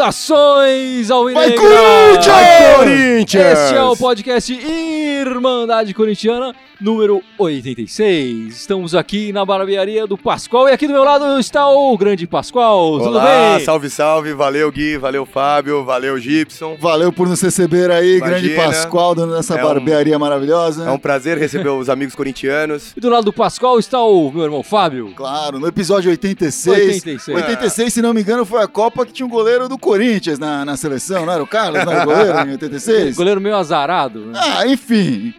Saudações ao Vai! Corinthians! Vai, Corinthians! Este é o podcast Irmandade Corintiana número 86. Estamos aqui na barbearia do Pascoal e aqui do meu lado está o grande Pascoal. Tudo Olá, bem? salve, salve. Valeu, Gui. Valeu, Fábio. Valeu, Gibson. Valeu por nos receber aí, Imagina. grande Pascoal, dando essa É um- barbearia maravilhosa. É um prazer receber os amigos corintianos. E do lado do Pascoal está o meu irmão Fábio. Claro, no episódio 86. 86. 86, se não me engano, foi a Copa que tinha um goleiro do Corinthians na, na seleção, não era o Carlos? Não era o goleiro em 86? Goleiro meio azarado. Né? Ah, enfim.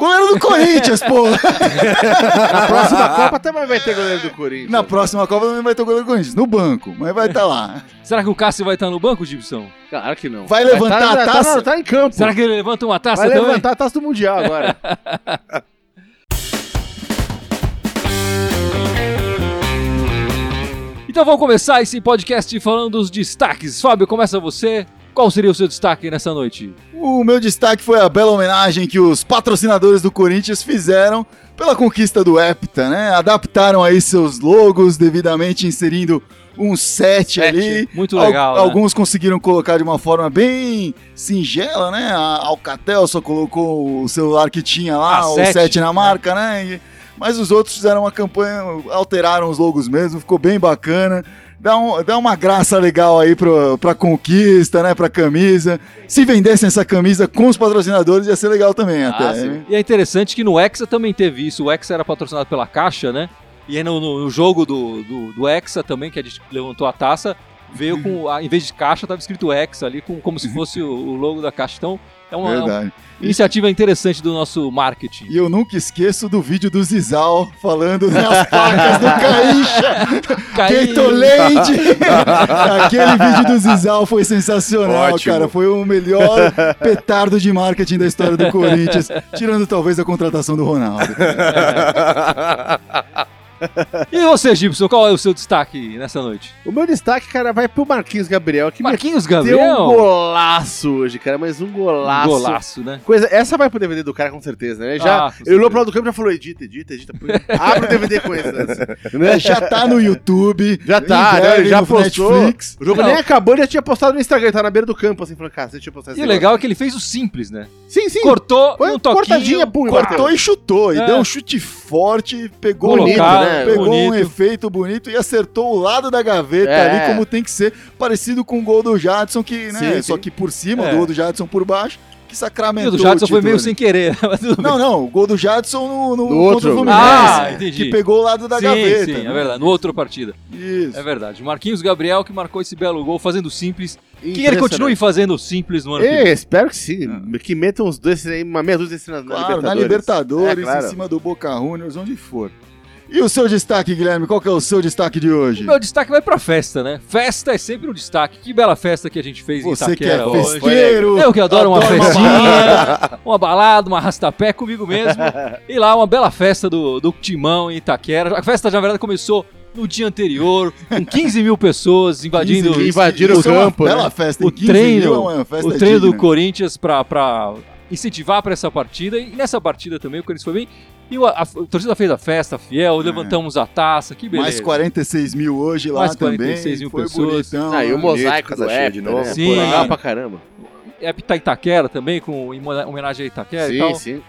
Goleiro do Corinthians, pô! Na próxima Copa também vai ter goleiro do Corinthians. Na próxima Copa também vai ter goleiro do Corinthians, no banco, mas vai estar lá. Será que o Cássio vai estar no banco, Gibson? Claro que não. Vai levantar tá, a tá- taça? Tá, tá em campo. Será que ele levanta uma taça Vai também? levantar a taça do Mundial agora. Então vamos começar esse podcast falando dos destaques. Fábio, começa você. Qual seria o seu destaque nessa noite? O meu destaque foi a bela homenagem que os patrocinadores do Corinthians fizeram pela conquista do Hepta, né? Adaptaram aí seus logos devidamente inserindo um set, ali. Muito Al- legal, né? Alguns conseguiram colocar de uma forma bem singela, né? A Alcatel só colocou o celular que tinha lá, A o sete, set na marca, né? E- mas os outros fizeram uma campanha, alteraram os logos mesmo, ficou bem bacana. Dá, um- dá uma graça legal aí pro, pra conquista, né? Pra camisa. Se vendessem essa camisa com os patrocinadores, ia ser legal também até. Ah, sim. né? E é interessante que no Hexa também teve isso. O Hexa era patrocinado pela Caixa, né? E aí no, no- no jogo do, do, do Hexa também, que a gente levantou a taça, veio com, a- em vez de caixa, tava escrito Hexa ali, com, como se fosse o, o logo da Caixa. Então, é uma, é uma Verdade. iniciativa interessante do nosso marketing. E eu nunca esqueço do vídeo do Zizal falando nas placas do Caixa. Gatorade! Aquele vídeo do Zizal foi sensacional, Ótimo. cara. Foi o melhor petardo de marketing da história do Corinthians, tirando talvez a contratação do Ronaldo. E você, Gibson, qual é o seu destaque nessa noite? o meu destaque, cara, vai pro Marquinhos Gabriel, que Marquinhos meteu um Gabriel? golaço hoje, cara, mas um golaço. Golaço, né? Coisa, essa vai pro DVD do cara com certeza, né? Já, Ah, ele olhou pro lado do campo e já falou: edita, edita, edita. Abre o DVD com esse. né? É, já tá no YouTube. Já tá, né? já no postou. Netflix. O jogo Não. nem acabou, ele já tinha postado no Instagram, ele tá na beira do campo, assim, falando, cara, você tinha postado E o legal é que ele fez o simples, né? Sim, sim. Cortou, Foi um toquinho, cortadinha, pum, e Cortou e chutou. E É. deu um chute forte, pegou, Colocado, bonito, né? Pegou um bonito. efeito bonito e acertou o lado da gaveta É. ali como tem que ser, parecido com o gol do Jadson, que, né? Sim, Só sim. que por cima, É. o gol do Jadson por baixo, que E sacramentou o do Jadson o foi meio título sem querer. ali. Não, não, o gol do Jadson no, no, No contra outro. o Fluminense. Ah, entendi. Que pegou o lado da sim, gaveta. sim, né? é verdade. No outra partida. Isso. É verdade. Marquinhos Gabriel que marcou esse belo gol fazendo simples. Que ele continue fazendo simples no ano que É, vem. espero que sim. Que metam uns dois, uma meia dúzia na, na Claro, na Libertadores. Libertadores, É, claro. em cima do Boca Juniors, onde for. E o seu destaque, Guilherme? Qual que é o seu destaque de hoje? O meu destaque vai pra festa, né? Festa é sempre um destaque. Que bela festa que a gente fez Você em que é Itaquera hoje. festeiro. Eu que adoro uma adora festinha, uma balada, uma rastapé comigo mesmo. E lá, uma bela festa do, do Timão em Itaquera. A festa, na verdade, começou no dia anterior, com 15 mil pessoas invadindo 15, invadiram o é uma campo, Bela né? festa. o em 15 treino, mil é uma o treino do. Corinthians pra incentivar pra essa partida. E nessa partida também o Corinthians foi bem. E o- a, a torcida fez a festa fiel, levantamos a taça, que beleza. Mais 46 mil hoje lá Mais também. 46 mil foi pessoas. bonitão. Ah, e o né? mosaico do cheia de né? novo. Pô, Sim. legal pra caramba. É pra Itaquera também, com em homenagem a Itaquera e sim, tal. sim.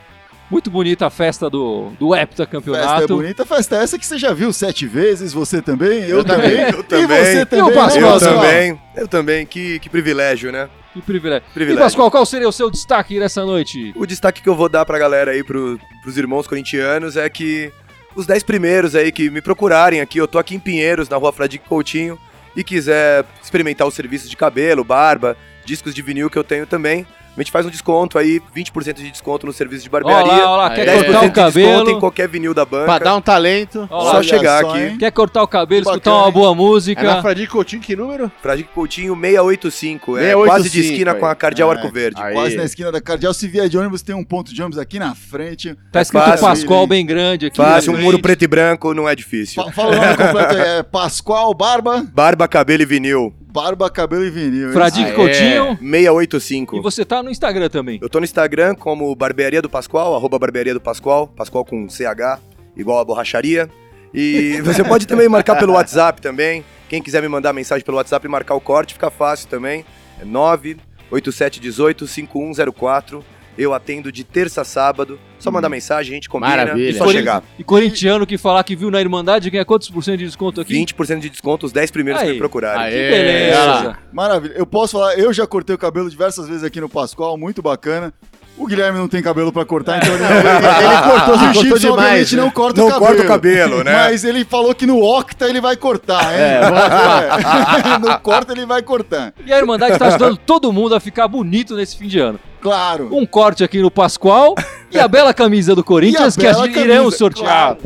Muito bonita a festa do, do Hepta Festa é Campeonato. bonita, festa essa que você já viu sete vezes, você também, eu, Eu também, também, eu e também. você também. Pascoal, né, Eu também. Eu também. Que, que privilégio, né? Que privilégio. E Privilégio. Pascoal, qual seria o seu destaque nessa noite? O destaque que eu vou dar pra galera aí, pro, pros irmãos corintianos, é que os 10 primeiros aí que me procurarem aqui, eu tô aqui em Pinheiros, na rua Fradique Coutinho, e quiser experimentar os serviços de cabelo, barba, discos de vinil que eu tenho também, a gente faz um desconto aí, 20% de desconto no serviço de Olha barbearia. lá, olha lá, quer Aí, 10% cortar o de desconto em cabelo. qualquer vinil da banca. Pra dar um talento. Olha lá, Só chegar só, aqui. hein? Quer cortar o cabelo, Bacana, escutar uma hein? boa É na música. Fradique Coutinho, que número? Fradique Coutinho 685, é 685, quase de esquina com a Cardeal É, Arco Verde. aí. Quase na esquina da Cardeal. Se vier de ônibus, tem um ponto de ônibus aqui na frente. Tá escrito fácil, Pascoal bem grande aqui. Fácil, um muro frente. preto e branco não é difícil. Fa- Fala o nome completo aí, é Pascoal Barba. Barba, cabelo e vinil. Barba, cabelo e vinil. hein? Fradique Aê. Coutinho. 685. E você tá no Instagram também. Eu tô no Instagram como Barbearia do Pascoal, arroba Barbearia do Pascoal, Pascoal com CH, igual a borracharia. E você pode também marcar pelo WhatsApp também. Quem quiser me mandar mensagem pelo WhatsApp e marcar o corte, fica fácil também. É 98718-5104. Eu atendo de terça a sábado. Só mandar mensagem, a gente combina Maravilha. e só Corin- chegar. E corintiano que falar que viu na Irmandade ganha quantos por cento de desconto aqui? 20% de desconto, os 10 primeiros que Aí. me procurarem. Aê. Que beleza. Maravilha. Eu posso falar, eu já cortei o cabelo diversas vezes aqui no Pascoal, muito bacana. O Guilherme não tem cabelo pra cortar, então ele não Ele cortou, E Gibson, demais. obviamente, né? não corta Não o cabelo. corta o cabelo, né? Mas ele falou que no Octa ele vai cortar, hein? É, É. no corta ele vai cortar. E a Irmandade tá ajudando todo mundo a ficar bonito nesse fim de ano. Claro. Um corte aqui no Pascoal e a bela camisa do Corinthians que a gente iremos camisa, sortear.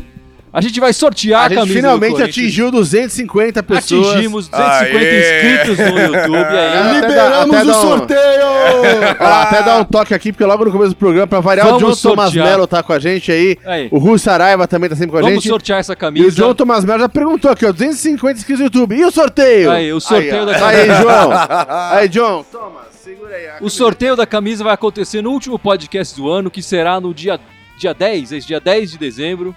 A gente vai sortear a, A gente camisa do finalmente atingiu 250 pessoas. Atingimos 250 Aê. inscritos no YouTube. Aí, Até Liberamos dá- até o um- sorteio! Olha lá, até dar um toque aqui, porque logo no começo do programa, pra variar, Vamos o John Thomas sortear. Mello tá com a gente aí. aí. O Rui Saraiva também tá sempre com a Vamos gente. sortear essa E o camisa. John Thomas Mello já perguntou aqui, ó, 250 inscritos no YouTube. E o sorteio? Aí, o sorteio ó. da Aí, João. Aí, John. Aí. a O sorteio da camisa vai acontecer no último podcast do ano, que será no dia, dia 10, esse dia 10 de dezembro.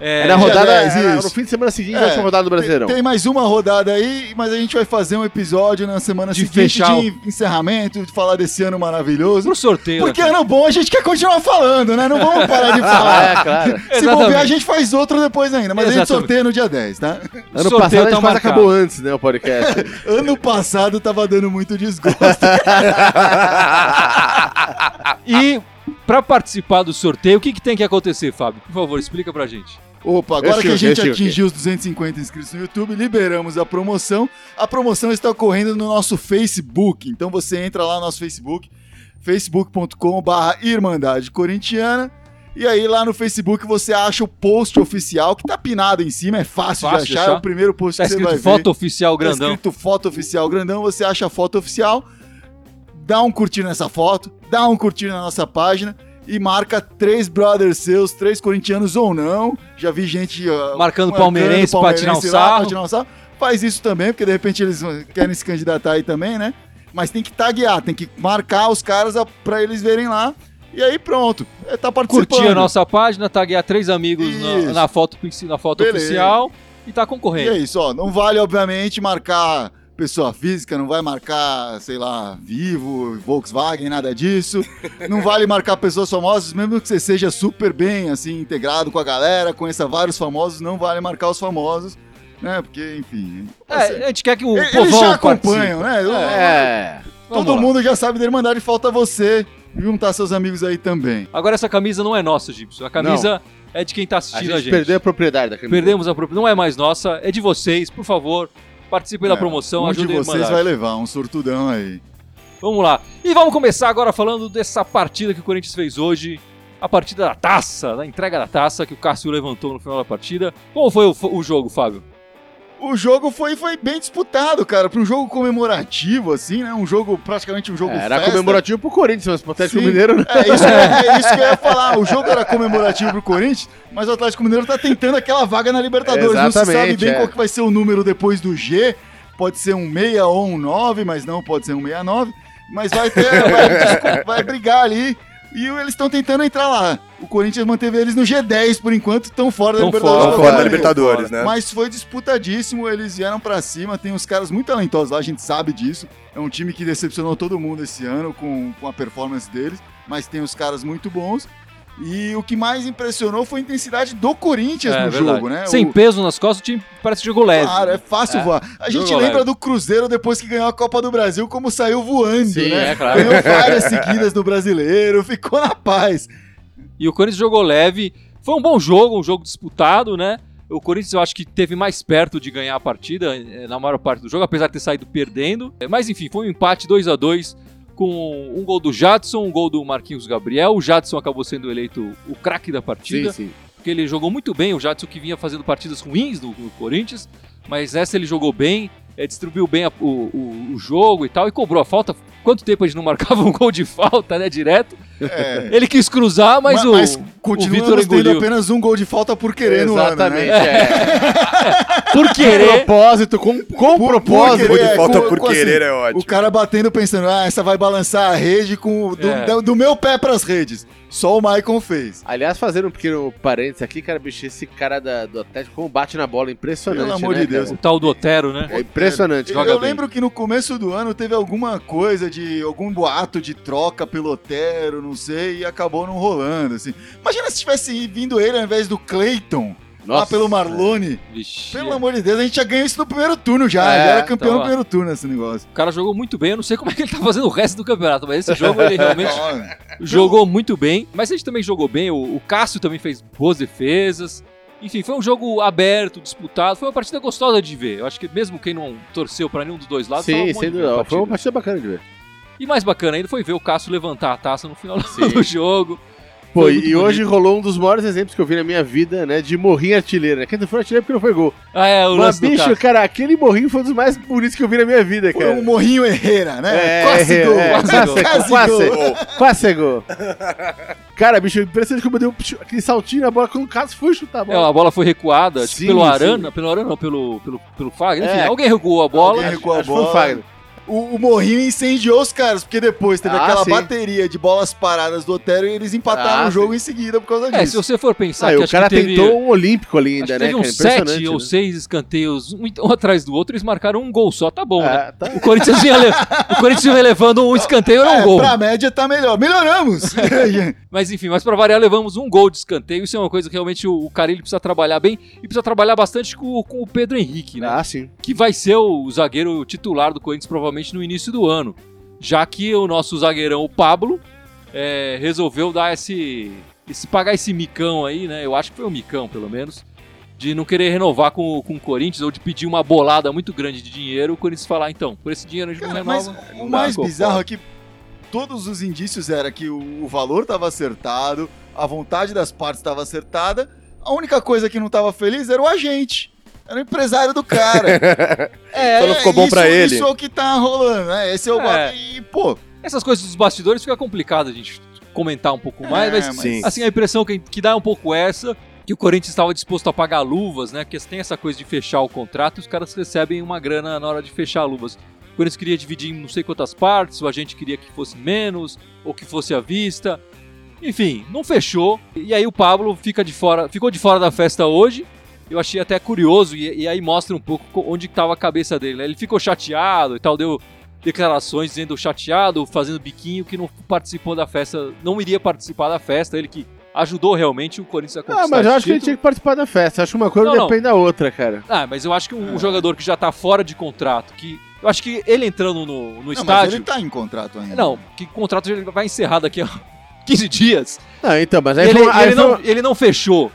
É, É na rodada, é no fim de semana seguinte, É, a última rodada do Brasileirão. Tem, tem mais uma rodada aí, mas a gente vai fazer um episódio na semana De seguinte fechar o- de encerramento, de falar desse ano maravilhoso. pro sorteio. Porque da ano bom a gente quer continuar falando, né? Não vamos parar de falar. é, claro. Se Exatamente. bobear, a gente faz outro depois ainda, mas a gente Exatamente. sorteia no dia 10, tá? Ano sorteio passado a tá gente quase acabou antes, né, o podcast. Ano passado tava dando muito desgosto. E pra participar do sorteio, o que, que tem que acontecer, Fábio? Por favor, explica pra gente. Opa, agora Eu que a gente atingiu os 250 inscritos no YouTube, liberamos a promoção. A promoção está ocorrendo no nosso Facebook. Então você entra lá no nosso Facebook, facebook.com.br Irmandade Corintiana. E aí lá no Facebook você acha o post oficial que tá pinado em cima, é fácil, Fácil de de achar, é o primeiro post Tá que você vai ver. foto oficial Tá grandão. escrito foto oficial grandão, você acha a foto oficial, dá um curtir nessa foto, dá um curtir na nossa página e marca três brothers seus, três corintianos ou não. Já vi gente ó, Marcando palmeirense pra tirar um sarro. pra tirar um sarro. Faz isso também, porque de repente eles querem se candidatar aí também, né? Mas tem que taguear, tem que marcar os caras a- pra eles verem lá. E aí pronto, é, tá participando. Curtir a nossa página, taguear três amigos na, na foto, na foto Beleza. oficial e tá E concorrendo. é isso, ó. Não vale, obviamente, marcar pessoa física, não vai marcar, sei lá, Vivo, Volkswagen, nada disso. Não vale marcar pessoas famosas, mesmo que você seja super bem, assim, integrado com a galera, conheça vários famosos, não vale marcar os famosos, né? Porque, enfim. É, a gente quer que o Eles povão já né? É. Todo lá. mundo já sabe da Irmandade, falta você juntar seus amigos aí também. Agora essa camisa não é nossa, Gibson. A camisa é de quem tá A assistindo gente, a gente. perdeu a propriedade da camisa. Perdemos a propriedade. Não é mais nossa, é de vocês. Por favor, participem da É, promoção, um de ajudem a vocês vai levar, um sortudão aí. Vamos lá. E vamos começar agora falando dessa partida que o Corinthians fez hoje. A partida da taça, da entrega da taça que o Cássio levantou no final da partida. Como foi o, o jogo, Fábio? O jogo foi, foi bem disputado, cara. Para um jogo comemorativo, assim, né? Um jogo, praticamente um jogo É, era festa. comemorativo pro Corinthians, mas pro Atlético Sim. Mineiro não. É isso, é isso que eu ia falar. O jogo era comemorativo pro Corinthians, mas o Atlético Mineiro tá tentando aquela vaga na Libertadores. Não se sabe Exatamente, bem é. qual que vai ser o número depois do G. Pode ser um 6 ou um 9, mas não pode ser um 69. Mas vai ter, vai, vai brigar ali. E eles estão tentando entrar lá. O Corinthians manteve eles no G10 por enquanto, estão fora da Tão Libertadores. fora, de fora da. Libertadores, né? Mas foi disputadíssimo, eles vieram pra cima, tem uns caras muito talentosos lá, a gente sabe disso. É um time que decepcionou todo mundo esse ano com, com a performance deles, mas tem os caras muito bons. E o que mais impressionou foi a intensidade do Corinthians É, no verdade. jogo, né? Sem O- peso nas costas, o time parece que jogou leve. Claro, é fácil É. voar. A gente Jogou lembra leve. do Cruzeiro depois que ganhou a Copa do Brasil, como saiu voando, Sim, né? é claro. Ganhou várias seguidas do brasileiro, ficou na paz. E o Corinthians jogou leve. Foi um bom jogo, um jogo disputado, né? O Corinthians eu acho que teve mais perto de ganhar a partida eh, na maior parte do jogo, apesar de ter saído perdendo. Mas enfim, foi um empate 2 a 2 com um gol do Jadson, um gol do Marquinhos Gabriel. O Jadson acabou sendo eleito o craque da partida, Sim, sim. porque ele jogou muito bem. O Jadson que vinha fazendo partidas ruins no, no Corinthians, mas essa ele jogou bem, eh, distribuiu bem a- o, o- o jogo e tal, e cobrou a falta. Quanto tempo a gente não marcava um gol de falta, né, direto? É. Ele quis cruzar, mas, Ma- o... mas continuamos Vitor engoliu. apenas um gol de falta por querer no ano, Exatamente, né? é. Por querer. propósito, com, com Por- propósito. por de É, falta com- por com assim, querer é ótimo. O cara batendo pensando, ah, essa vai balançar a rede com do, É. do- do meu pé pras redes. Só o Maicon fez. Aliás, fazendo um pequeno parênteses aqui, cara, bicho, esse cara da- do Atlético, como bate na bola, impressionante, Pelo amor né, de Deus. cara? O tal do Otero, né? É impressionante. Eu, Joga eu bem. lembro que no começo do ano teve alguma coisa de algum boato de troca pelo Otero, não sei, e acabou não rolando, assim. Imagina se tivesse vindo ele ao invés do Clayton, lá Nossa. pelo Marlone. Vixe. Pelo amor de Deus, a gente já ganhou isso no primeiro turno já. É, já era campeão tá no lá. primeiro turno esse negócio. O cara jogou muito bem, eu não sei como é que ele tá fazendo o resto do campeonato, mas esse jogo ele realmente jogou muito bem. Mas a gente também jogou bem, o, o Cássio também fez boas defesas. Enfim, foi um jogo aberto, disputado, foi uma partida gostosa de ver. Eu acho que mesmo quem não torceu pra nenhum dos dois lados, Sim, sem dúvida. Foi uma partida bacana de ver. E mais bacana ainda foi ver o Cássio levantar a taça no final Sim. do jogo. Pô, Foi e e hoje bonito. rolou um dos maiores exemplos que eu vi na minha vida, né? De morrinho artilheiro, né? Que não foi artilheiro porque não foi gol. Ah, é, o Mas, bicho, cara, aquele morrinho foi um dos mais bonitos que eu vi na minha vida, Foi cara. um morrinho Herrera, né? É, quase é, gol. é, quase quase, gol. Quase gol. Cara, bicho, impressionante como eu dei um aquele saltinho na bola quando o Cássio foi chutar a É, bola. a bola foi recuada, Sim, pelo sim. Arana, pelo Arana não, pelo, pelo, pelo Fagner. Enfim, É. alguém recuou a bola. Alguém recuou a que foi o bola. Fagner. O, o Morrinho incendiou os caras, porque depois teve Ah, aquela sim. bateria de bolas paradas do Otero e eles empataram Ah, o jogo em seguida por causa É, se disso. você for pensar Ah, que o acho cara que teve, tentou um olímpico ali acho ainda, né? teve cara? uns sete Impressionante, ou né? seis escanteios, um, um atrás do outro, eles marcaram um gol só, tá bom, né? Ah, tá. O Corinthians vinha, le- o Corinthians vinha levando um escanteio, era um É, gol. pra média tá melhor. Melhoramos! Mas enfim, mas pra variar, levamos um gol de escanteio. Isso é uma coisa que realmente o, o Carilli precisa trabalhar bem e precisa trabalhar bastante com, com o Pedro Henrique, né? Ah, sim. Que vai ser o zagueiro titular do Corinthians provavelmente no início do ano. Já que o nosso zagueirão, o Pablo, é, resolveu dar esse, esse. pagar esse micão aí, né? Eu acho que foi um micão, pelo menos. De não querer renovar com, o- com o Corinthians ou de pedir uma bolada muito grande de dinheiro. O Corinthians falar, então, por esse dinheiro a gente Cara, não mas renova. o Não dá, mais bizarro fora. é que todos os indícios era que o, o valor estava acertado, a vontade das partes estava acertada, a única coisa que não estava feliz era o agente. Era o empresário do cara. é, Só não ficou bom isso, pra ele. Isso é o que tá rolando, né? Esse é o. É. E, pô. Essas coisas dos bastidores fica complicado a gente comentar um pouco mais, é, mas Sim. Assim, a impressão que, que dá é um pouco essa, que o Corinthians estava disposto a pagar luvas, né? Porque tem essa coisa de fechar o contrato e os caras recebem uma grana na hora de fechar luvas. O Corinthians queria dividir em não sei quantas partes, o agente queria que fosse menos, ou que fosse à vista. Enfim, não fechou. E aí o Pablo fica de fora, ficou de fora da festa hoje. Eu achei até curioso, e, e aí mostra um pouco co- onde estava a cabeça dele. né? Ele ficou chateado e tal, deu declarações dizendo chateado, fazendo biquinho, que não participou da festa, não iria participar da festa, ele que ajudou realmente o Corinthians a conquistar Ah, mas eu acho que ele tinha que participar da festa. Acho que uma coisa Não, não. depende da outra, cara. Ah, mas eu acho que um jogador que já tá fora de contrato, que eu acho que ele entrando no, no Não, mas estádio, ele tá em contrato ainda. não, que o contrato já vai encerrar daqui a 15 dias. Não, então, mas aí ele, foi aí ele foi não, ele não fechou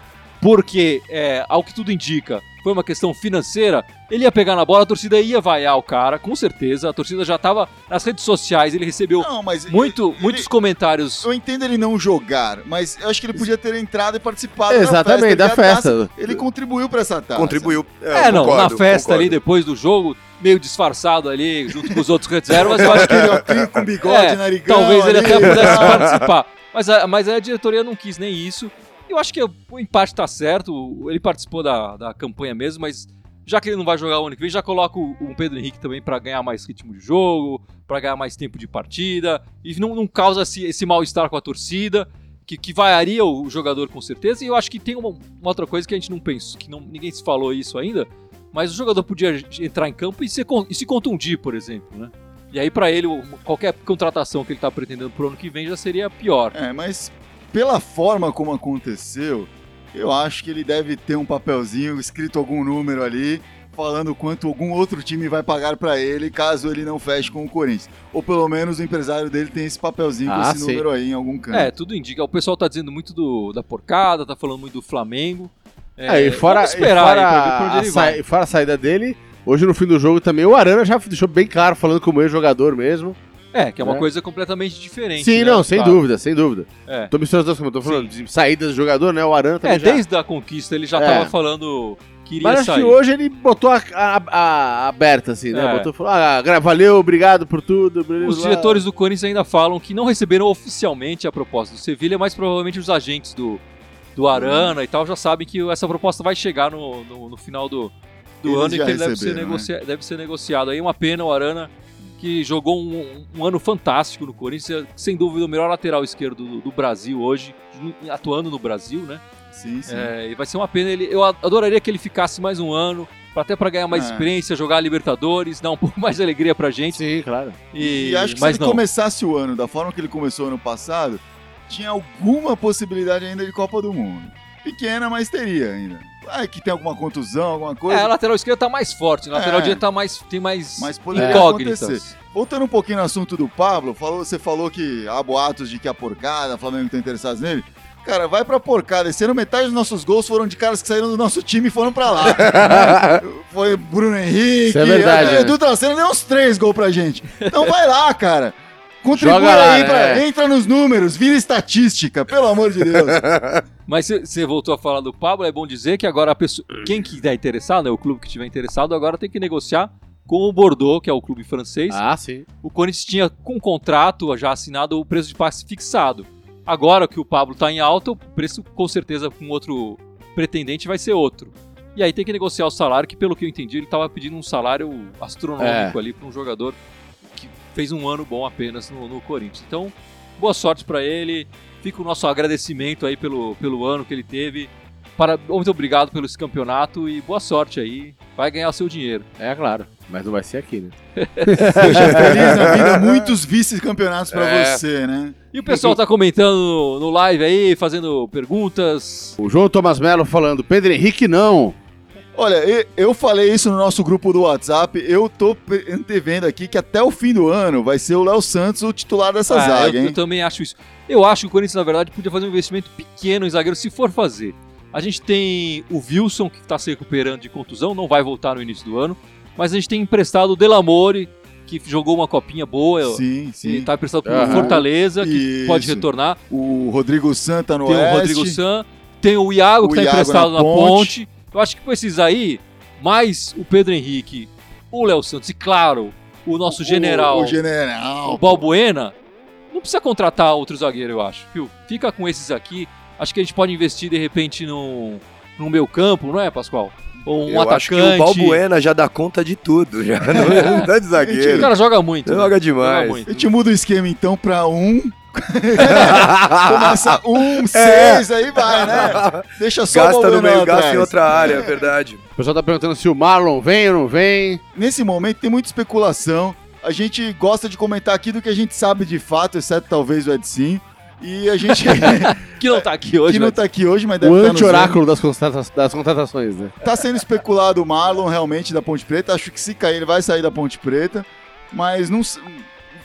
porque, é, ao que tudo indica, foi uma questão financeira. Ele ia pegar na bola, a torcida ia vaiar o cara, com certeza. A torcida já tava nas redes sociais, ele recebeu Não, mas muito, ele- muitos comentários. Eu entendo ele não jogar, mas eu acho que ele podia ter entrado e participado Exatamente, da da festa. porque a festa. taça- ele contribuiu pra essa taça. Contribuiu. É, não, concordo, na festa concordo. ali, depois do jogo, meio disfarçado ali, junto com os outros reservas, eu acho que Aquele com bigode, É, narigão. talvez ele ali, até pudesse participar. Mas a, mas a diretoria não quis nem isso. Eu acho que o empate tá certo, ele participou da, da campanha mesmo, mas já que ele não vai jogar o ano que vem, já coloca o, Pedro Henrique também pra ganhar mais ritmo de jogo, pra ganhar mais tempo de partida, e não, não causa esse, esse mal-estar com a torcida, que, que vaiaria o jogador com certeza. E eu acho que tem uma, uma outra coisa que a gente não pensou, que não, ninguém se falou isso ainda, mas o jogador podia entrar em campo e, con- e se contundir, por exemplo, né? E aí, pra ele, qualquer contratação que ele tá pretendendo pro ano que vem já seria pior. É, mas pela forma como aconteceu, eu acho que ele deve ter um papelzinho escrito algum número ali, falando quanto algum outro time vai pagar pra ele caso ele não feche com o Corinthians. Ou pelo menos o empresário dele tem esse papelzinho com Ah, esse sim. número aí em algum canto. É, tudo indica. O pessoal tá dizendo muito do, da porcada, tá falando muito do Flamengo. É, e fora, vamos e esperar fora aí a, e fora a saída dele, hoje no fim do jogo também, o Arana já deixou bem claro, falando como ex-jogador mesmo. É, que é uma É. coisa completamente diferente. Sim, né? não, sem Claro. dúvida, sem dúvida. É. Tô misturando as coisas, tô falando de saídas do jogador, né? O Arana também É, já... desde a conquista ele já É. tava falando que iria Mas acho sair. que hoje ele botou a, a- a- aberta, assim, né? É. Botou falou, ah, valeu, obrigado por tudo. blá, Os blá. diretores do Corinthians ainda falam que não receberam oficialmente a proposta do Sevilha, mas provavelmente os agentes do, do Arana e tal, já sabem que essa proposta vai chegar no, no, no final do, do Eles ano e que ele deve ser, né? deve ser negociado. Aí uma pena o Arana, que jogou um, um ano fantástico no Corinthians, sem dúvida o melhor lateral esquerdo do, do Brasil hoje, atuando no Brasil, né? Sim, sim. É, e vai ser uma pena. Ele, eu adoraria que ele ficasse mais um ano, pra- até para ganhar mais É. experiência, jogar a Libertadores, dar um pouco mais de alegria pra gente. Sim, claro. E, E, acho que se ele não. começasse o ano da forma que ele começou ano passado, tinha alguma possibilidade ainda de Copa do Mundo. Pequena, mas teria ainda. Ah, que tem alguma contusão, alguma coisa. É, a lateral esquerda tá mais forte, a lateral É. direita tá mais, tem mais Mas poderia incógnitas. acontecer. Voltando um pouquinho no assunto do Pablo, falou, você falou que há boatos de que a porcada, o Flamengo tá interessado nele. Cara, vai pra porcada. Esse ano metade dos nossos gols foram de caras que saíram do nosso time e foram pra lá. Foi Bruno Henrique. Isso é verdade, o né? Edu Traceno deu uns três gols pra gente. Então vai lá, cara. Contribui Joga lá, aí, pra- né? entra nos números, vira estatística, pelo amor de Deus. Mas você voltou a falar do Pablo, é bom dizer que agora a pessoa, quem que estiver interessado, né, o clube que estiver interessado, agora tem que negociar com o Bordeaux, que é o clube francês. Ah, sim. O Corinthians tinha com contrato já assinado o preço de passe fixado. Agora que o Pablo está em alta, o preço com certeza com outro pretendente vai ser outro. E aí tem que negociar o salário, que pelo que eu entendi, ele estava pedindo um salário astronômico É. ali para um jogador fez um ano bom apenas no, no Corinthians. Então, boa sorte para ele. Fica o nosso agradecimento aí pelo, pelo ano que ele teve. Para, muito obrigado pelo esse campeonato e boa sorte aí. Vai ganhar o seu dinheiro. É claro. Mas não vai ser aqui, né? Seja feliz na vida, muitos vice-campeonatos pra É. você, né? E o pessoal tá comentando no, no live aí, fazendo perguntas. O João Thomas Melo falando, Pedro Henrique não. Olha, eu falei isso no nosso grupo do WhatsApp. Eu tô antevendo aqui que até o fim do ano vai ser o Léo Santos o titular dessa Ah, zaga, eu, hein? eu também acho isso. Eu acho que o Corinthians, na verdade, podia fazer um investimento pequeno em zagueiro, se for fazer. A gente tem o Wilson, que está se recuperando de contusão, não vai voltar no início do ano. Mas a gente tem emprestado o Delamore, que jogou uma copinha boa. Sim, Ele sim. está emprestado pro Aham. Fortaleza, que Isso. pode retornar. O Rodrigo Santa no Tem Oeste. o Rodrigo San, tem o Iago, O que está Iago emprestado na na ponte. ponte. Eu acho que com esses aí, mais o Pedro Henrique, o Léo Santos e, claro, o nosso general, O, o o general. Balbuena, não precisa contratar outro zagueiro, eu acho. Viu? Fica com esses aqui. Acho que a gente pode investir, de repente, no, no meio campo, não é, Pascoal? Ou um Eu acho que o atacante. Balbuena já dá conta de tudo, já. Não, não dá de O zagueiro. cara joga muito. né? Joga demais. Joga muito. A gente muda o esquema então pra um. Começa um, É. seis, aí vai, né? Deixa só o Gasta no Balbuena meio, gasta em outra área, é verdade. O pessoal tá perguntando se o Marlon vem ou não vem. Nesse momento tem muita especulação. A gente gosta de comentar aqui do que a gente sabe de fato, exceto talvez o Edson. E a gente Que não tá aqui hoje, que não mas- tá aqui hoje, mas deve O estar nos anti-oráculo das, constata- das contratações, né? Tá sendo especulado o Marlon realmente da Ponte Preta. Acho que se cair, ele vai sair da Ponte Preta. Mas não,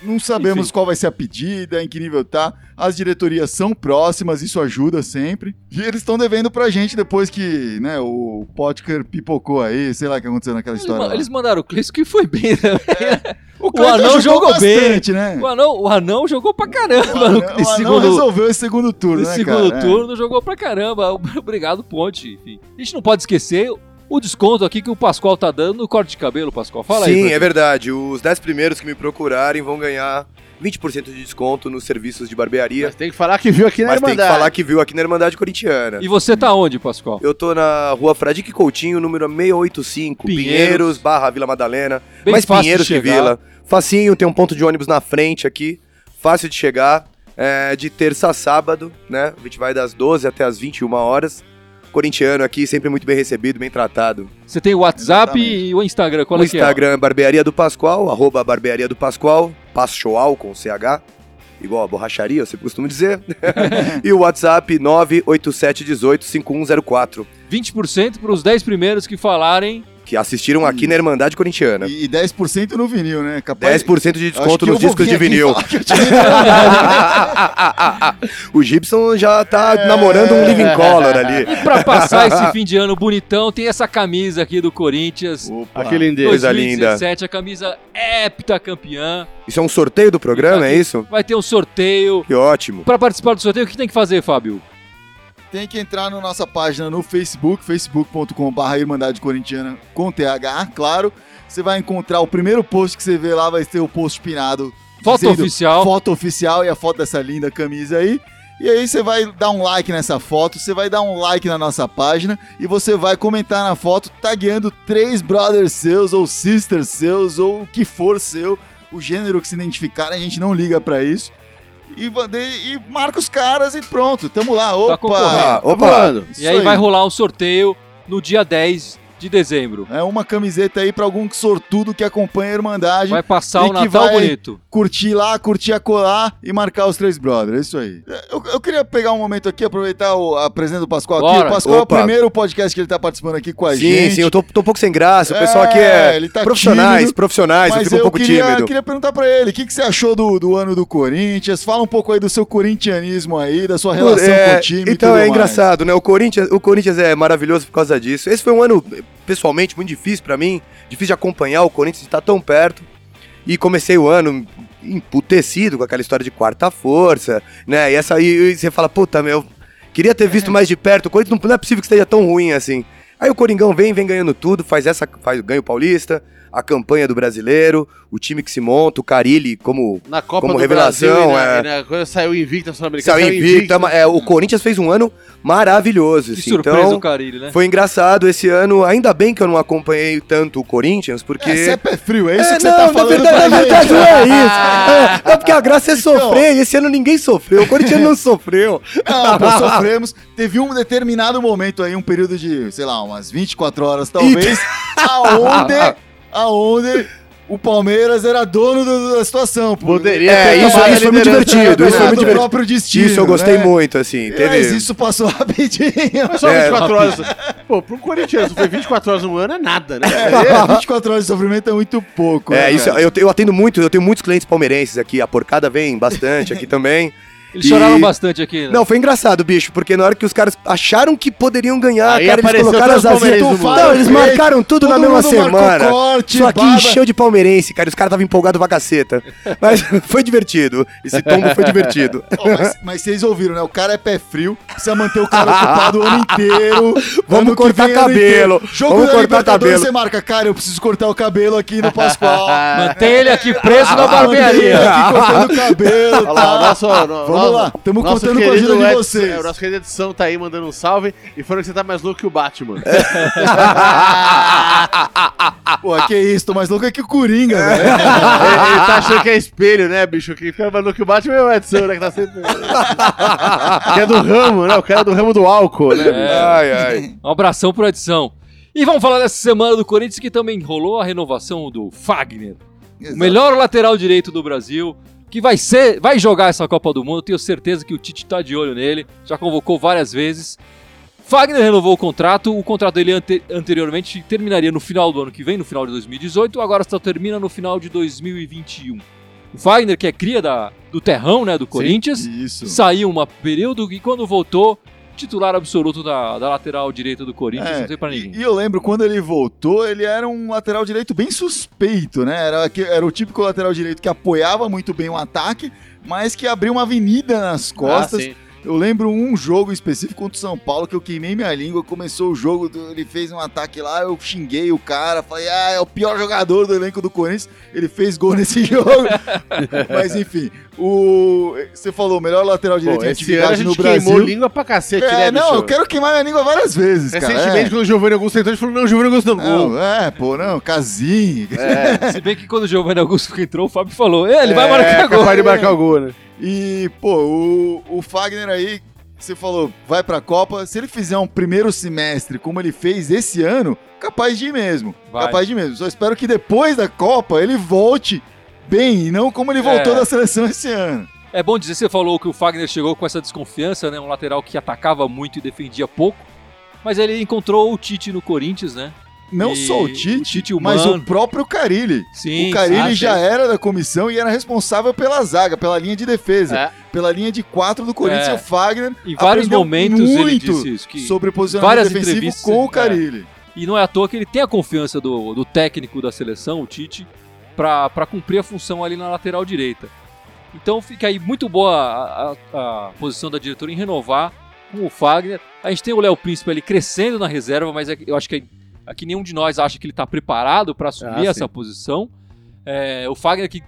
não sabemos Enfim. qual vai ser a pedida, em que nível tá. As diretorias são próximas, isso ajuda sempre. E eles estão devendo pra gente depois que né, o Potker pipocou aí, sei lá o que aconteceu naquela Eles, história. ma- lá. eles mandaram o Cleison que foi bem também. O, Cleiton Anão jogou bastante, né? O Anão, o Anão jogou pra caramba O Anão, no, o Anão segundo, resolveu esse segundo turno, no né, segundo cara? É. turno, jogou pra caramba. Obrigado, Ponte. Enfim. A gente não pode esquecer o desconto aqui que o Pascoal tá dando no corte de cabelo, Pascoal. Fala aí. Sim, é verdade. Os 10 primeiros que me procurarem vão ganhar 20% de desconto nos serviços de barbearia. Mas tem que falar que viu aqui na Mas tem que Irmandade. falar que viu aqui na Irmandade Corintiana. E você tá onde, Pascoal? Eu tô na rua Fradique Coutinho, número 685, Pinheiros. Pinheiros, barra Vila Madalena. Bem Mais fácil Pinheiros de que chegar. Vila. Facinho, tem um ponto de ônibus na frente aqui. Fácil de chegar. É, de terça a sábado, né? A gente vai das 12 até as 21 horas. Corintiano aqui, sempre muito bem recebido, bem tratado. Você tem o WhatsApp Exatamente. e o Instagram. Qual o é que Instagram é Barbearia do Pascoal, arroba Barbearia do Pascoal, Paschoal com CH, igual a borracharia, sempre costumo dizer. e o WhatsApp 987185104, é? 20% pros 10 primeiros que falarem. Que assistiram aqui na Irmandade Corintiana. E, e 10% no vinil, né? Capaz 10% de desconto nos discos de vinil. o Gibson já tá É. namorando um living color ali. E pra passar esse fim de ano bonitão, tem essa camisa aqui do Corinthians. Opa. Aquele lindeza. Coisa linda. 2017, a camisa heptacampeã. Isso é um sorteio do programa, é isso? Vai ter um sorteio. Que ótimo. Pra participar do sorteio, o que tem que fazer, Fábio? Tem que entrar na nossa página no Facebook, facebook.com.br Irmandade Corintiana com TH, claro. Você vai encontrar o primeiro post que você vê lá, vai ter o post pinado. Foto oficial. Foto oficial e a foto dessa linda camisa aí. E aí você vai dar um like nessa foto, você vai dar um like na nossa página e você vai comentar na foto tagueando três brothers seus ou sisters seus ou o que for seu, o gênero que se identificar, a gente não liga pra isso. E, de- e marca os caras e pronto, tamo lá. Opa! Ah, Tá opa! Isso E aí vai rolar um sorteio no dia 10 de dezembro. É uma camiseta aí pra algum sortudo que acompanha a Irmandade. Vai passar o Natal vai- bonito. curtir lá, curtir a colar e marcar os três brothers. É isso aí. Eu, eu queria pegar um momento aqui, aproveitar o, a presença do Pascoal aqui. Bora. O Pascoal Opa. é o primeiro podcast que ele tá participando aqui com a Sim, gente. sim, eu tô, tô um pouco sem graça. O É, pessoal aqui é ele tá profissionais, tímido, profissionais, eu fico um eu pouco queria, tímido. queria perguntar pra ele, o que, que você achou do, do ano do Corinthians? Fala um pouco aí do seu corintianismo aí, da sua relação É, com o time e Então tudo é mais. engraçado, né? O Corinthians, o Corinthians é maravilhoso por causa disso. Esse foi um ano, pessoalmente, muito difícil pra mim. Difícil de acompanhar o Corinthians estar tão perto. E comecei o ano emputecido com aquela história de quarta força, né? E essa aí você fala, puta, meu, queria ter visto mais de perto. O Corinthians não, não é possível que esteja tão ruim assim. Aí o Coringão vem, vem ganhando tudo, faz essa, faz ganha o Paulista, a campanha do brasileiro, o time que se monta, o Carilli como Na Copa Como do revelação, Brasil, na, é. na saiu invicta Sul-Americana. saiu invicto. É, o Corinthians fez um ano maravilhoso. Que assim, surpresa então, o Carilli, né? foi engraçado esse ano. Ainda bem que eu não acompanhei tanto o Corinthians, porque. É, você é pé frio, é isso É, que você não, tá na falando verdade, pra na verdade não é isso. É, é porque a graça é sofrer, e esse ano ninguém sofreu. O Corinthians não sofreu. Não, pô, sofremos. Teve um determinado momento aí, um período de, sei lá, umas 24 horas talvez, aonde, aonde o Palmeiras era dono do- da situação. Pô. Poderia É, ter isso- a isso foi muito liderança. divertido, isso foi É, muito do divertido. próprio destino. Isso eu gostei né? muito, assim. Teve. Mas isso passou rapidinho. Mas só É, 24 horas. Pô, pro Corinthians, foi 24 horas no ano é nada, né? É, 24 horas de sofrimento é muito pouco. É, né, isso, eu, eu atendo muito, eu tenho muitos clientes palmeirenses aqui, a porcada vem bastante aqui também. Eles E- choraram bastante aqui, né? Não, foi engraçado, bicho, porque na hora que os caras acharam que poderiam ganhar, Aí cara, eles colocaram as asinhas. Não, eles marcaram tudo na Todo mesma mundo marcou semana. corte, Só que encheu de palmeirense, cara. Os caras estavam empolgados pra caceta. Mas foi divertido. Esse tombo foi divertido. Ó, mas, mas vocês ouviram, né? O cara é pé frio, precisa manter o cara ocupado o ano inteiro. Vamos cortar vem, cabelo. Jogo vamos cortar cabelo. Você marca, cara, eu preciso cortar o cabelo aqui no Pascoal. Mantém ele aqui preso na barbearia. Aqui cortando o cabelo, Olha lá, tá? nosso, no, Vamos lá, tamo nosso contando com a querido ajuda de Edson- vocês. É, o nosso querido Edição tá aí mandando um salve e falando que você tá mais louco que o Batman. Pô, que isso, tô mais louco é que o Coringa, velho. ele, ele tá achando que é espelho, né, bicho? Que fica mais louco que o Batman é o Edson, né? Que tá sempre. que é do ramo, né? O cara é do ramo do álcool, né? É. Ai, ai. Um abração pro edição. E vamos falar dessa semana do Corinthians que também rolou a renovação do Fagner. O melhor lateral direito do Brasil, que vai ser, vai jogar essa Copa do Mundo. Tenho certeza que o Tite tá de olho nele, já convocou várias vezes. Fagner renovou o contrato, o contrato dele ante- anteriormente terminaria no final do ano que vem, no final de 2018, agora só termina no final de 2021. O Fagner, que é cria da, do terrão, né, do Corinthians, Isso. saiu um período e quando voltou, titular absoluto da, da lateral direita do Corinthians, É, não tem pra ninguém. e eu lembro quando ele voltou, ele era um lateral direito bem suspeito, né? Era, era o típico lateral direito que apoiava muito bem o ataque, mas que abria uma avenida nas costas. Ah. Eu lembro um jogo específico contra o São Paulo que eu queimei minha língua. Começou o jogo, ele fez um ataque lá, eu xinguei o cara, falei, ah, é o pior jogador do elenco do Corinthians. Ele fez gol nesse jogo. Mas enfim, o você falou, o melhor lateral direito Pô, em esse ano a atividade no gente queimou Brasil. língua pra cacete, É, né, não, bicho? eu quero queimar minha língua várias vezes, cara. Recentemente, é. quando o Giovanni Augusto entrou, a gente falou, não, o Giovanni Augusto não gol. Não, é, pô, não, casinho. Se bem que quando o Giovanni Augusto entrou, o Fábio falou, "É, ele vai É, marcar gol. capaz de marcar o gol, né? E, pô, o, o Fagner aí, você falou, vai pra Copa. Se ele fizer um primeiro semestre como ele fez esse ano, capaz de ir mesmo. Vai. Capaz de ir mesmo. Só espero que depois da Copa ele volte bem e não como ele voltou É. da seleção esse ano. É bom dizer, você falou que o Fagner chegou com essa desconfiança, né? Um lateral que atacava muito e defendia pouco. Mas ele encontrou o Tite no Corinthians, né? Não E só o o Tite, Tite mas o próprio Carilli. Sim. o Carilli ah, já era da comissão e era responsável pela zaga, pela linha de defesa, É. pela linha de quatro do Corinthians. É. O Fagner Em vários momentos ele disse isso. Que... sobre posicionamento defensivo com o é. Carilli. E não é à toa que ele tem a confiança do, do técnico da seleção, o Tite, pra cumprir a função ali na lateral direita. Então fica aí muito boa a, a- a posição da diretora em renovar com o Fagner. A gente tem o Léo Príncipe ali crescendo na reserva, mas é eu acho que aqui nenhum de nós acha que ele está preparado para assumir Ah, essa posição. É, o Fagner que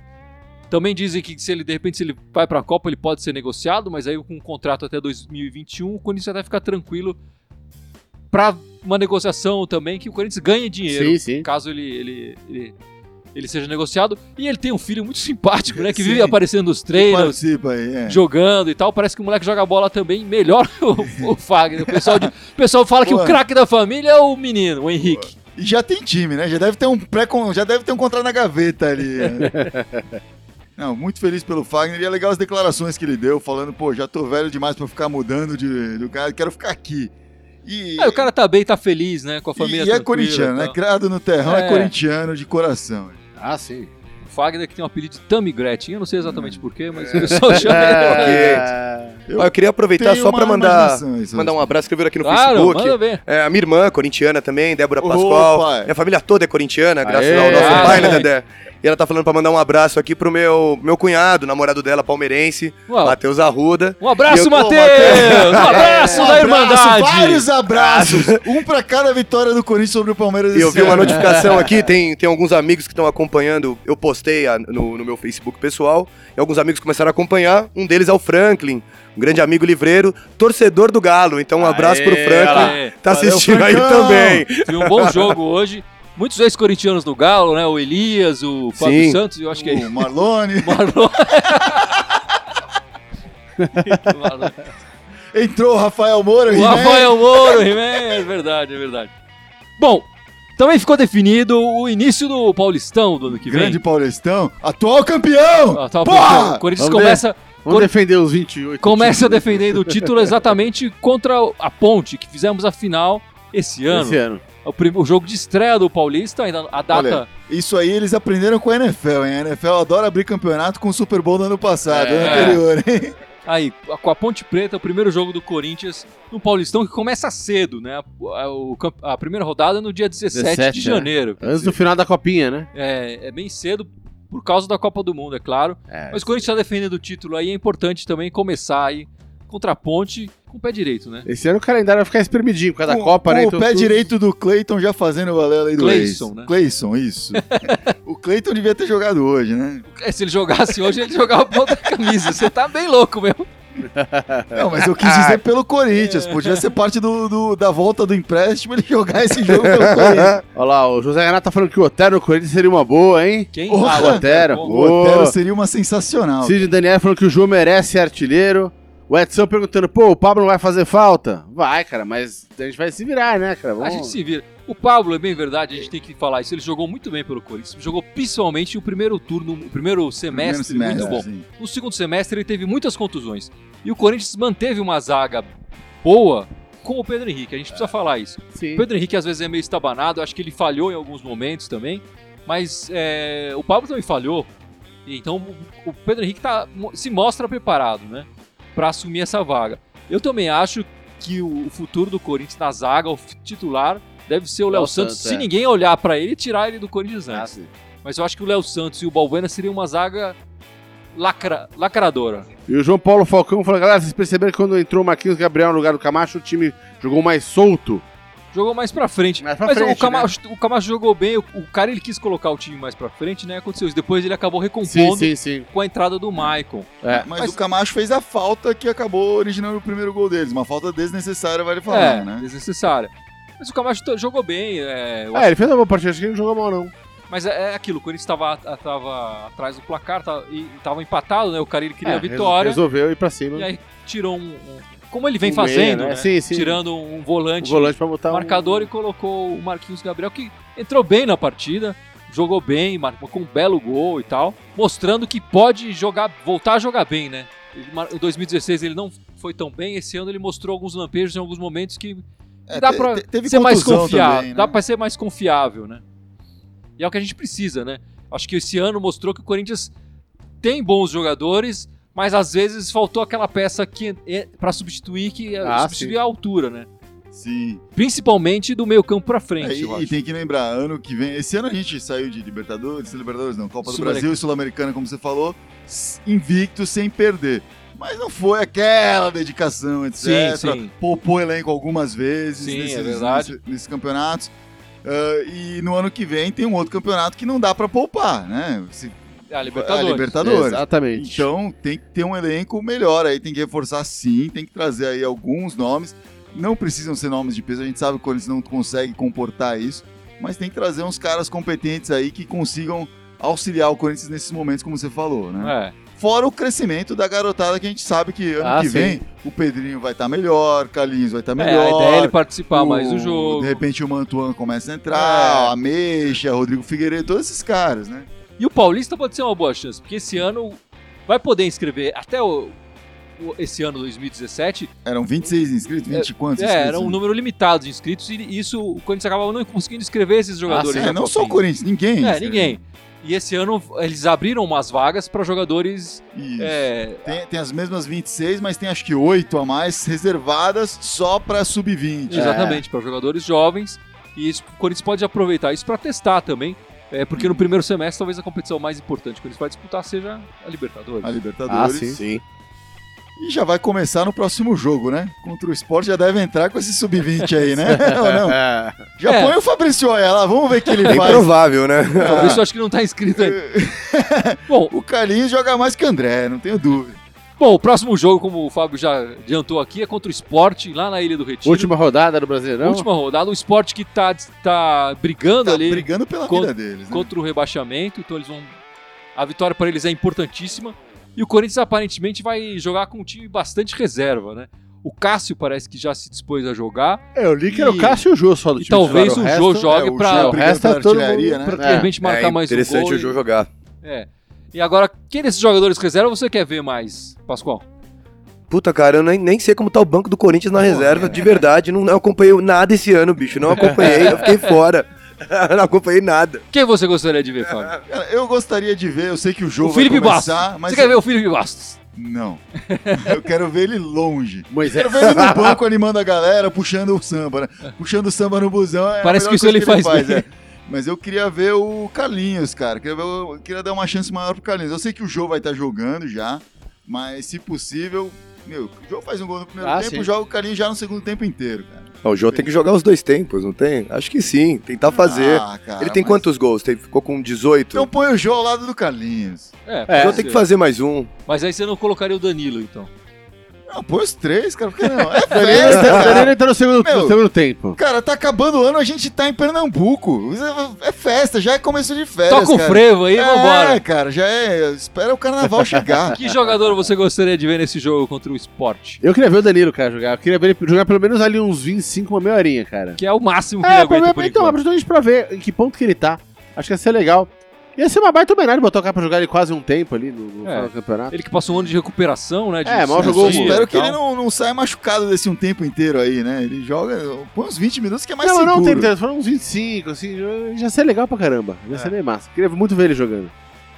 Também dizem que se ele, de repente, se ele vai pra Copa, ele pode ser negociado, mas aí com um contrato até 2021, o Corinthians vai ficar tranquilo pra uma negociação também, que o Corinthians ganhe dinheiro. Sim, sim. Caso ele, ele, ele, ele seja negociado. E ele tem um filho muito simpático, né? Que Sim. vive aparecendo nos treinos, Participa aí, é. jogando e tal. Parece que o moleque joga bola também melhor que o, o Fagner. O pessoal, de- o pessoal fala que Pô. o craque da família é o menino, o Henrique. E já tem time, né? Já deve ter um pré já deve ter um contrato na gaveta ali. né? Não, muito feliz pelo Fagner e é legal as declarações que ele deu, falando, pô, já tô velho demais pra ficar mudando de lugar, quero ficar aqui. E, Aí o cara tá bem, tá feliz, né? Com a e- família e, é tranquila corintiano, e né? Criado no terrão, é, É. corintiano de coração. Ah, sim. O Fagner que tem um apelido de Tammy Gretchen. Eu não sei exatamente porquê, mas o pessoal chama ele. É, Eu Ó, eu queria aproveitar só uma pra mandar, mandar um abraço, escreveram aqui no Claro, Facebook. manda ver. É, a minha irmã, corintiana também, Débora! Pascoal. Minha família toda é corintiana, graças Aê! ao nosso Ah, pai, né. Dedé? E ela tá falando pra mandar um abraço aqui pro meu, meu cunhado, namorado dela, palmeirense, Uau. Matheus Arruda. Um abraço, eu- Matheus! Um abraço Um da Irmandade! vários abraços! um pra cada vitória do Corinthians sobre o Palmeiras E eu vi uma notificação aqui, tem, tem alguns amigos que estão acompanhando, eu postei a- no, no meu Facebook pessoal, e alguns amigos começaram a acompanhar, um deles é o Franklin, um grande amigo livreiro, torcedor do Galo, então um abraço pro Aê, Franklin, Aê. tá Valeu, assistindo aí Francão! também. Tive um bom jogo hoje. Muitos ex-corintianos do Galo, né? O Elias, o Fábio Sim. Santos, eu acho que é O Marlone Marlon. Marlon. entrou o Rafael Moura. O He-Man. Rafael Moro, He-Man, é verdade, é verdade. Bom, também ficou definido o início do Paulistão do ano que vem. Grande Paulistão, atual campeão! Tá, Porra! o Corinthians Vamos ver. começa, Vamos Cor- defender os 28. começa títulos defendendo o título exatamente contra a Ponte, que fizemos a final esse ano. Esse ano. O, prim- o jogo de estreia do Paulista, ainda a data. Olha, isso aí eles aprenderam com a NFL, hein? A NFL adora abrir campeonato com o Super Bowl do ano passado, É. ano anterior, hein? Aí, com a Ponte Preta, o primeiro jogo do Corinthians no Paulistão, que começa cedo, né? A, a primeira rodada é no dia 17, 17, de né? janeiro. Antes do final da copinha, né? É, é bem cedo por causa da Copa do Mundo, é claro. É. Mas o Corinthians está defendendo o título aí, é importante também começar aí contra a Ponte com o pé direito, né? Esse ano o calendário vai ficar espremidinho por causa da Com- Copa, com né? o Então pé tudo- direito do Cleiton já fazendo valer a lei do Cleison, ex. né? Cleison, isso. o Cleiton devia ter jogado hoje, né? É, Se ele jogasse hoje, ele jogava pra outra camisa. Você tá bem louco mesmo. Não, mas eu quis dizer pelo Corinthians. Podia ser parte do, do- da volta do empréstimo ele jogar esse jogo pelo Corinthians. Olha lá, o José Renato tá falando que o Otero no Corinthians seria uma boa, hein? Quem? Porra, Ah, Otero, bom. O. Otero seria uma sensacional. Sidney Daniel falando que o João merece ser artilheiro. O Edson perguntando, pô, o Pablo não vai fazer falta? Vai, cara, mas a gente vai se virar, né, cara? A Vamos- gente se vira. O Pablo, é bem verdade, a gente tem que falar isso. Ele jogou muito bem pelo Corinthians. Jogou principalmente o primeiro turno, o primeiro semestre, Primeiro muito bom. sim. No segundo semestre ele teve muitas contusões. E o Corinthians manteve uma zaga boa com o Pedro Henrique. A gente precisa falar isso. Sim. O Pedro Henrique às vezes é meio estabanado, acho que ele falhou em alguns momentos também. Mas é, o Pablo também falhou. Então o- Pedro Henrique tá, se mostra preparado, né? Pra assumir essa vaga. Eu também acho que o, futuro do Corinthians na zaga, o titular, deve ser o Léo Santos, Santos, se é. ninguém olhar pra ele e tirar ele do Corinthians Ah, antes. Mas eu acho que o Léo Santos e o Balbuena seriam uma zaga lacra, lacradora. E o João Paulo Falcão falou, galera, vocês perceberam que quando entrou o Marquinhos Gabriel no lugar do Camacho, o time jogou mais solto? Jogou mais pra frente. Mais pra Mas frente, o, Camacho, o Camacho jogou bem, o, o cara ele quis colocar o time mais pra frente, né? Aconteceu isso. Depois ele acabou recompondo Sim, sim, sim. com a entrada do Maicon. É. Mas, Mas- o Camacho fez a falta que acabou originando o primeiro gol deles. Uma falta desnecessária, vale falar, é, né? desnecessária. Mas o Camacho jogou bem, é, eu É, acho- ele fez uma boa partida, acho que ele não jogou mal, não. mas é, é aquilo, o Corinthians estava tava atrás do placar, tava, e tava empatado, né? O cara ele queria É, a vitória, Resolveu ir pra cima. e aí tirou um, um- como ele vem Um fazendo, meia, né? né? Sim, sim. Tirando um volante, volante pra botar um- marcador e colocou o Marquinhos Gabriel, que entrou bem na partida, jogou bem, marcou com um belo gol e tal, mostrando que pode jogar, voltar a jogar bem, né? Em 2016 ele não foi tão bem, esse ano ele mostrou alguns lampejos em alguns momentos que É, dá teve ser mais confiável, também, né? dá pra ser mais confiável, né? E é o que a gente precisa, né? Acho que esse ano mostrou que o Corinthians tem bons jogadores, mas às vezes faltou aquela peça que é para substituir que é Ah, substituir sim. a altura, né? Sim. Principalmente do meio campo pra É, frente, e, eu e acho. tem que lembrar, ano que vem. Esse ano a gente saiu de Libertadores, Libertadores não, Copa do. Brasil e Sul-Americana, como você falou, invicto sem perder. Mas não foi aquela dedicação, etc. Sim, sim. Poupou elenco algumas vezes Sim, nesses, é verdade. nesse- nesses campeonatos. Ah, e no ano que vem tem um outro campeonato que não dá pra poupar, né? Se- É a a Libertadores. Libertadores. Exatamente. Então tem que ter um elenco melhor aí, tem que reforçar sim, tem que trazer aí alguns nomes. Não precisam ser nomes de peso, a gente sabe que eles não conseguem comportar isso, mas tem que trazer uns caras competentes aí que consigam auxiliar o Corinthians nesses momentos, como você falou, né? É. Fora o crescimento da garotada que a gente sabe que ano Ah, que sim. vem o Pedrinho vai estar melhor, Carlinhos vai estar É, melhor. a ideia é ele participar o- mais do jogo. De repente o Mantuan começa a entrar, É. a Meixa, Rodrigo Figueiredo, todos esses caras, né? E o Paulista pode ser uma boa chance, porque esse ano vai poder inscrever até o, o- esse ano 2017. Eram 26 inscritos, 20 e quantos É, era um número limitado de inscritos e isso o Corinthians acabava não conseguindo inscrever esses jogadores. É, na não só o. Corinthians, ninguém. É, ninguém. E esse ano eles abriram umas vagas para jogadores. Isso. é, Tem, tem as mesmas 26, mas tem acho que 8 a mais reservadas só pra sub-20. Exatamente, para jogadores jovens. E isso, o Corinthians pode aproveitar isso para testar também. É, porque no primeiro semestre, talvez a competição mais importante que o Corinthians vai disputar seja a Libertadores. A Ah, Libertadores. sim. Sim. E já vai começar no próximo jogo, né? Contra o Sport já deve entrar com esse sub-20 aí, né? Ou não? É. Já É. põe o Fabrício Oia lá, vamos ver o que ele faz. provável, né? Por isso eu acho que não tá inscrito ainda. Bom, O Carlinhos joga mais que o André, não tenho dúvida. Bom, o próximo jogo, como o Fábio já adiantou aqui, é contra o Sport, lá na Ilha do Retiro. Última rodada do Brasileirão. Última rodada, o Sport que tá, tá brigando Tá ali brigando pela Con- vida deles, né? contra o rebaixamento, então eles vão. A vitória para eles é importantíssima. E o Corinthians aparentemente vai jogar com um time bastante reserva, né? O Cássio parece que já se dispôs a jogar. É, eu li que era o E- Cássio e o Jô só do E time talvez titular. o Jô jogue é, o Jô O resto é todo artilharia, mundo... né? pra de repente marcar é mais um interessante gol. o e- jogo jogar. É. E agora, quem desses jogadores reserva você quer ver mais, Pascoal? Puta, cara, eu nem, nem sei como tá o banco do Corinthians na reserva, de verdade. Não, não acompanhei nada esse ano, bicho. Não acompanhei, eu fiquei fora. não acompanhei nada. Quem você gostaria de ver, Fábio? Cara, eu gostaria de ver, eu sei que o jogo o Felipe vai Bastos. começar, mas Você quer ver o Felipe Bastos? Não. eu quero ver ele longe. Moisés. Quero ver ele no banco animando a galera, puxando o samba, né? Puxando o samba no busão. é Parece que isso coisa ele faz bem. é. Mas eu queria ver o Carlinhos, cara. Queria, ver o- queria dar uma chance maior pro Carlinhos. Eu sei que o Jô vai estar jogando já, mas se possível. Meu, o Jô faz um gol no primeiro Ah, tempo, sim. joga o Carlinhos já no segundo tempo inteiro, cara. Não, o Jô tem que jogar os dois tempos, não tem? Acho que sim, tentar fazer. Ah, cara, Ele tem mas- quantos gols? Tem, ficou com 18? Então põe o Jô ao lado do Carlinhos. É, o Jô ser. tem que fazer mais um. Mas aí você não colocaria o Danilo, então. Não, põe os três, cara, porque não. É festa, cara. Danilo entra no segundo, Meu. no segundo tempo. Cara, tá acabando o ano, a gente tá em Pernambuco. É é festa, já é começo de férias. Toca o frevo aí, é, vambora. cara, já é. Espera o carnaval chegar. Que jogador você gostaria de ver nesse jogo contra o Sport? Eu queria ver o Danilo, cara, jogar. Eu queria ver ele jogar pelo menos ali uns 25, uma meia horinha, cara. Que é o máximo que ele É, aguenta pra por então, enquanto. justamente pra ver em que ponto que ele tá. Acho que ia ser legal. Ia ser uma baita homenagem botar o cara pra jogar ele quase um tempo ali no, no É. final do campeonato. Ele que passou um ano de recuperação, né? De É, mal Eu jogou espero que ele tal. não, não saia machucado desse um tempo inteiro aí, né? Ele joga. Põe uns 20 minutos que é mais não, seguro. não tem tanto, foram uns 25, assim, já ia ser legal pra caramba. Ia ser bem massa. Queria muito ver ele jogando.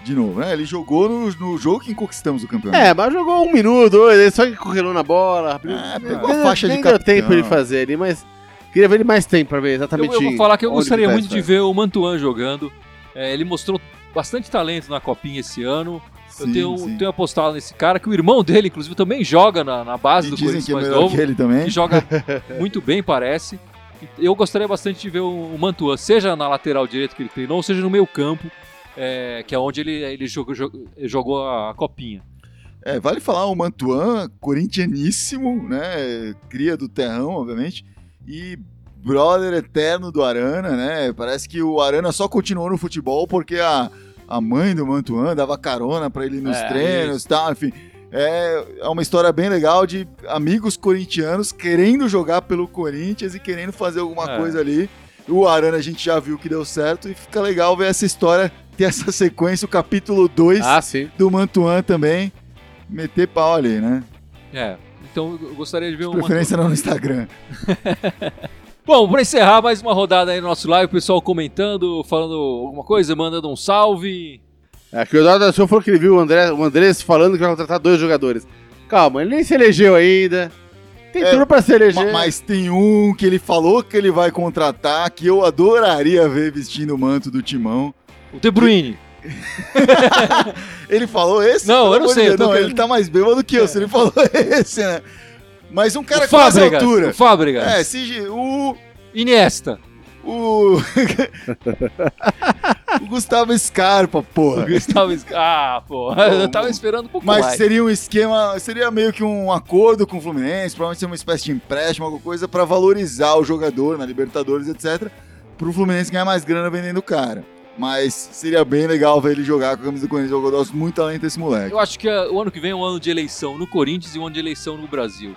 De novo, né? Ele jogou no, no jogo que conquistamos o campeonato. É, mas jogou um minuto, dois, ele só que correu na bola. É, pegou a nem- faixa de nem deu capitão. tempo ele fazer ali, mas queria ver ele mais tempo pra ver Eu, exatamente eu vou falar que eu gostaria tá muito de ver o Mantuan jogando. É, ele mostrou bastante talento na Copinha esse ano. eu Sim, tenho, sim. tenho apostado nesse cara, que o irmão dele, inclusive, também joga na, na base E do Corinthians que é mais novo. que ele também. Joga muito bem, parece. Eu gostaria bastante de ver o Mantuan, seja na lateral direita que ele treinou, seja no meio campo, é, que é onde ele, ele jogou, jogou- jogou a copinha. É, vale falar o Mantuan, corintianíssimo, né? Cria do terrão, obviamente. E brother eterno do Arana, né? Parece que o Arana só continuou no futebol porque a, a mãe do Mantuan dava carona pra ele nos É, treinos e tal, enfim. É, é uma história bem legal de amigos corintianos querendo jogar pelo Corinthians e querendo fazer alguma É. coisa ali. O Arana a gente já viu que deu certo e fica legal ver essa história, ter essa sequência, o capítulo 2 Ah, do Mantuan também. Meter pau ali, né? É, então eu gostaria de ver Mantuan. preferência não no Instagram. Bom, para encerrar mais uma rodada aí no nosso live, o pessoal comentando, falando alguma coisa, mandando um salve. Aqui o Eduardo da Silva falou que ele viu o, André, o Andrés falando que vai contratar dois jogadores. Calma, ele nem se elegeu ainda. Tem É, tudo pra se eleger. Ma- Mas tem um que ele falou que ele vai contratar, que eu adoraria ver vestindo o manto do Timão. O De Bruyne. Ele falou esse? Não, eu não sei, Não, ele tá mais bêbado que eu, se ele falou esse, né? Mas um cara o com essa altura. O Fábregas. É, se, o... Iniesta. O. o Gustavo Scarpa, porra. Gustavo Sc- Ah, pô. Eu tava esperando um pouco Mas mais. seria um esquema, seria meio que um acordo com o Fluminense, provavelmente seria uma espécie de empréstimo, alguma coisa pra valorizar o jogador na Libertadores, etc. Pro Fluminense ganhar mais grana vendendo o cara. Mas seria bem legal ver ele jogar com a camisa do Corinthians. Eu gosto muito talento desse moleque. Eu acho que ah, o ano que vem é um ano de eleição no Corinthians e um ano de eleição no Brasil.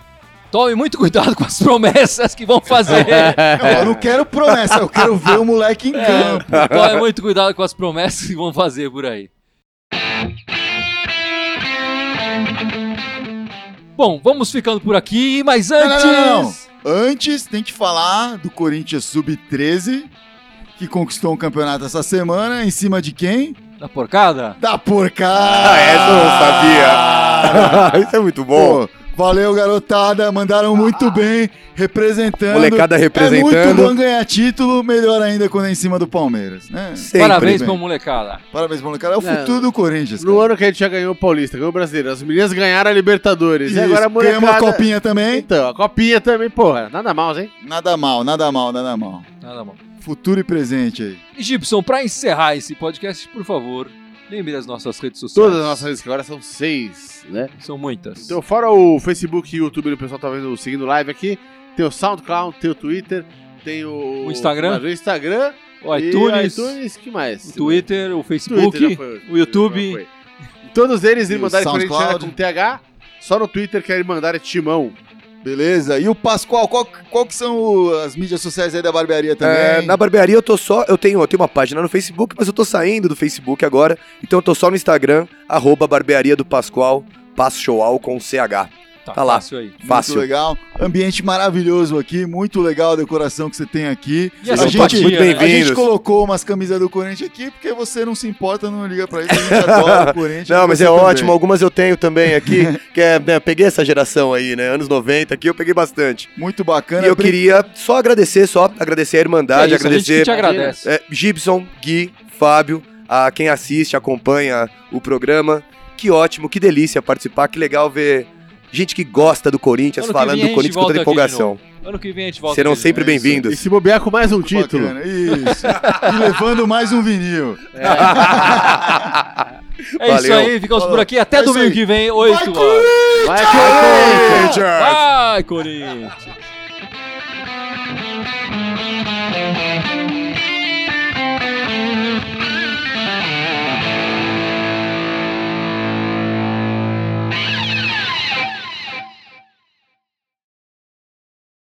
Tome muito cuidado com as promessas que vão fazer. Não, eu não quero promessa, eu quero ver o moleque em campo. É, tome muito cuidado com as promessas que vão fazer por aí. Bom, vamos ficando por aqui, mas antes. não, não, não. Antes, tem que falar do Corinthians Sub-13, que conquistou um campeonato essa semana, em cima de quem? Da porcada? Da porcada! Ah, essa eu não sabia. Isso é muito bom. Pô, valeu, garotada. Mandaram muito bem, representando. Molecada É muito representando. bom ganhar título, melhor ainda quando é em cima do Palmeiras, né? Sempre. Parabéns bem. pra molecada. Parabéns, molecada. É o Não, futuro do Corinthians. No cara. ano que a gente já ganhou o Paulista, ganhou o Brasileiro. As meninas ganharam a Libertadores. Isso, e agora a ganhamos molecada... uma copinha também. Então, a copinha também, porra. Nada mal, hein? Nada mal, nada mal, nada mal. Nada bom. Futuro e presente aí. E Gibson, pra encerrar esse podcast, por favor, lembre das nossas redes sociais. Todas as nossas redes, que agora são seis, né? São muitas. Então, fora o Facebook e o YouTube, o pessoal tá vendo, seguindo live aqui, tem o SoundCloud, tem o Twitter, tem o... O Instagram. O Instagram. o iTunes, iTunes, que mais? o Twitter, o Twitter Facebook, já foi, o YouTube. Todos eles, o Irmandade Corintiana com TH, só no Twitter que é Irmandade Timão. Beleza? E o Pascoal, qual, qual que são o- as mídias sociais aí da barbearia também? É, na barbearia eu tô só. Eu tenho, eu tenho uma página no Facebook, mas eu tô saindo do Facebook agora. Então eu tô só no Instagram, arroba barbearia do Pascoal, Pascoal com CH. Tá, Tá lá. fácil aí. Muito Fácil. legal. Ambiente maravilhoso aqui, muito legal a decoração que você tem aqui. E a a, gente, muito né? bem-vindo. a gente Bem-vindos. colocou umas camisas do Corinthians aqui porque você não se importa, não liga pra isso, a gente adora o Corinthians. Não, mas é também. ótimo. Algumas eu tenho também aqui. que é, né, peguei essa geração aí, né? Anos 90 aqui, eu peguei bastante. Muito bacana. E eu queria só agradecer, só agradecer a Irmandade, É isso, a gente que agradecer te agradece. é, Gibson, Gui, Fábio, a quem assiste, acompanha o programa. Que ótimo, que delícia participar, que legal ver gente que gosta do Corinthians Ano falando do Corinthians com toda empolgação. Ano que vem a gente volta. Serão aqui, sempre é isso aí. E bem-vindos. se bobear com mais um Muito título. bacana, Isso. e levando mais um vinil. É isso Valeu. aí, ficamos Falou. por aqui. Até É isso domingo aí. que vem, 8 Vai, horas. Vai, Corinthians! Corinthians! Vai, Corinthians!